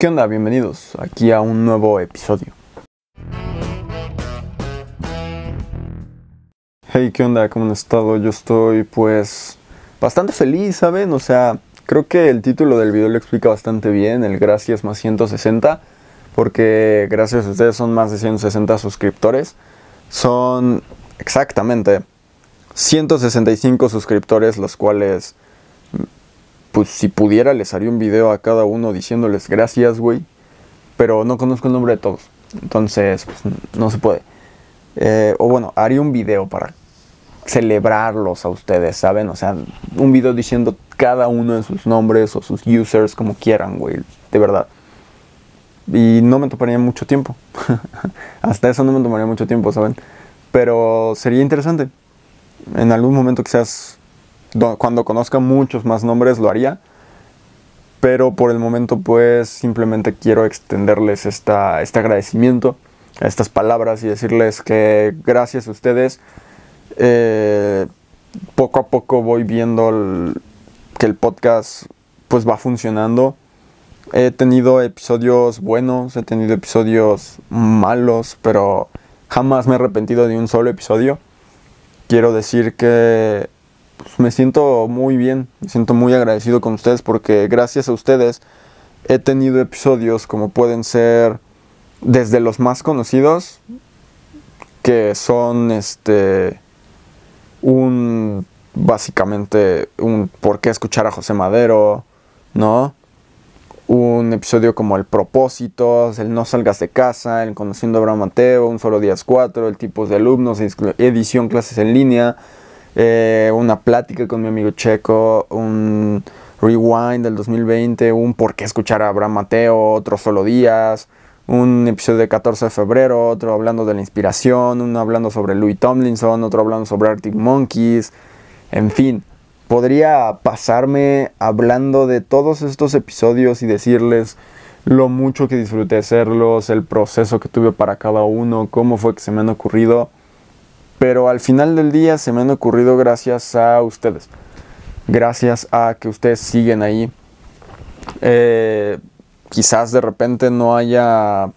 ¿Qué onda? Bienvenidos aquí a un nuevo episodio. Hey, ¿qué onda? ¿Cómo han estado? Yo estoy pues bastante feliz, ¿saben? O sea, creo que el título del video lo explica bastante bien, el gracias más 160, porque gracias a ustedes son más de 160 suscriptores. Son exactamente 165 suscriptores, los cuales pues si pudiera les haría un video a cada uno diciéndoles gracias, güey. Pero no conozco el nombre de todos. Entonces, pues no se puede. Eh, o bueno, haría un video para celebrarlos a ustedes, ¿saben? O sea, un video diciendo cada uno de sus nombres o sus users como quieran, güey. De verdad. Y no me tomaría mucho tiempo. Hasta eso no me tomaría mucho tiempo, ¿saben? Pero sería interesante. En algún momento quizás cuando conozca muchos más nombres lo haría. Pero por el momento pues simplemente quiero extenderles esta, este agradecimiento, estas palabras y decirles que gracias a ustedes eh, poco a poco voy viendo que el podcast pues va funcionando. He tenido episodios buenos, he tenido episodios malos, pero jamás me he arrepentido de un solo episodio. Quiero decir que pues, me siento muy bien, me siento muy agradecido con ustedes porque gracias a ustedes he tenido episodios como pueden ser desde los más conocidos, que son este un básicamente un por qué escuchar a José Madero, ¿no? Un episodio como El propósito, el no salgas de casa, el conociendo a Abraham Mateo, un solo días cuatro, el tipos de alumnos, edición clases en línea, eh, una plática con mi amigo Checo, un rewind del 2020, un por qué escuchar a Abraham Mateo, otro solo días, un episodio de 14 de febrero, otro hablando de la inspiración, uno hablando sobre Louis Tomlinson, otro hablando sobre Arctic Monkeys, en fin. Podría pasarme hablando de todos estos episodios y decirles lo mucho que disfruté hacerlos, el proceso que tuve para cada uno, cómo fue que se me han ocurrido. Pero al final del día se me han ocurrido gracias a ustedes. Gracias a que ustedes siguen ahí. Eh, quizás de repente no haya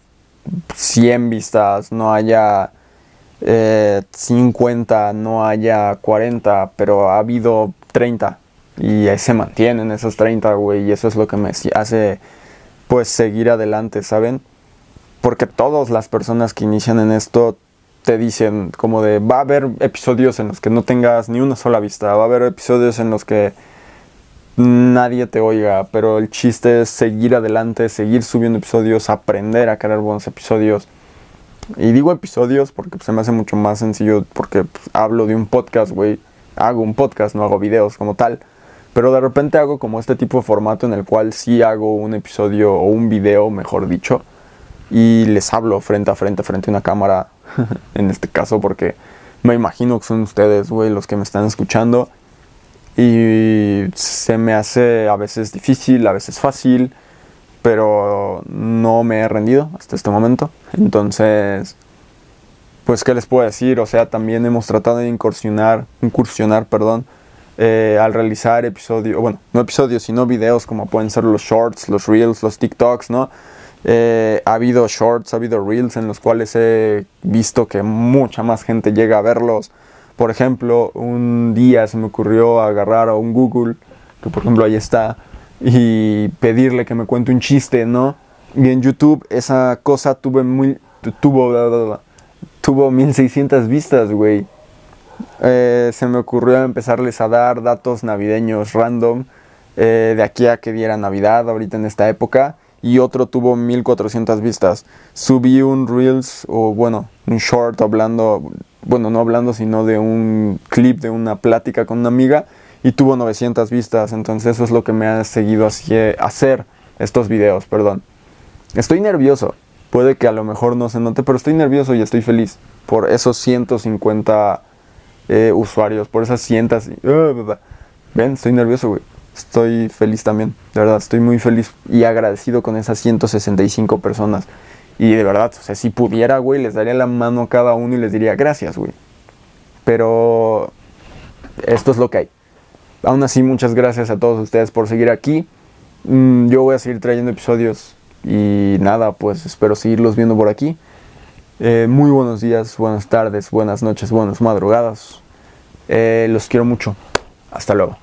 100 vistas, no haya 50, eh, no haya 40, pero ha habido 30. Y ahí se mantienen esos 30, güey. Y eso es lo que me hace, pues, seguir adelante, ¿saben? Porque todas las personas que inician en esto te dicen como de va a haber episodios en los que no tengas ni una sola vista, va a haber episodios en los que nadie te oiga, pero el chiste es seguir adelante, seguir subiendo episodios, aprender a crear buenos episodios. Y digo episodios porque pues, se me hace mucho más sencillo porque pues, hablo de un podcast, güey. Hago un podcast, no hago videos como tal. Pero de repente hago como este tipo de formato en el cual sí hago un episodio o un video, mejor dicho. Y les hablo frente a frente, frente a una cámara en este caso, porque me imagino que son ustedes, güey, los que me están escuchando. Y se me hace a veces difícil, a veces fácil, pero no me he rendido hasta este momento. Entonces, pues, ¿qué les puedo decir? O sea, también hemos tratado de incursionar, incursionar, perdón, eh, al realizar episodios, bueno, no episodios, sino videos como pueden ser los shorts, los reels, los TikToks, ¿no? Eh, ha habido shorts, ha habido reels en los cuales he visto que mucha más gente llega a verlos. Por ejemplo, un día se me ocurrió agarrar a un Google, que por ejemplo ahí está, y pedirle que me cuente un chiste, ¿no? Y en YouTube esa cosa tuve muy, tuvo, tuvo 1600 vistas, güey. Eh, se me ocurrió empezarles a dar datos navideños random eh, de aquí a que diera Navidad, ahorita en esta época y otro tuvo 1400 vistas. Subí un Reels o bueno, un short hablando, bueno, no hablando, sino de un clip de una plática con una amiga y tuvo 900 vistas. Entonces eso es lo que me ha seguido hacer estos videos, perdón. Estoy nervioso. Puede que a lo mejor no se note, pero estoy nervioso y estoy feliz por esos 150 eh, usuarios, por esas cientos... Ven, estoy nervioso, güey estoy feliz también, de verdad, estoy muy feliz y agradecido con esas 165 personas. Y de verdad, o sea, si pudiera, güey, les daría la mano a cada uno y les diría gracias, güey. Pero esto es lo que hay. Aún así, muchas gracias a todos ustedes por seguir aquí. Mm, yo voy a seguir trayendo episodios Y nada, pues espero seguirlos viendo por aquí. Eh, muy buenos días, buenas tardes, buenas noches, buenas madrugadas. Eh, los quiero mucho. Hasta luego.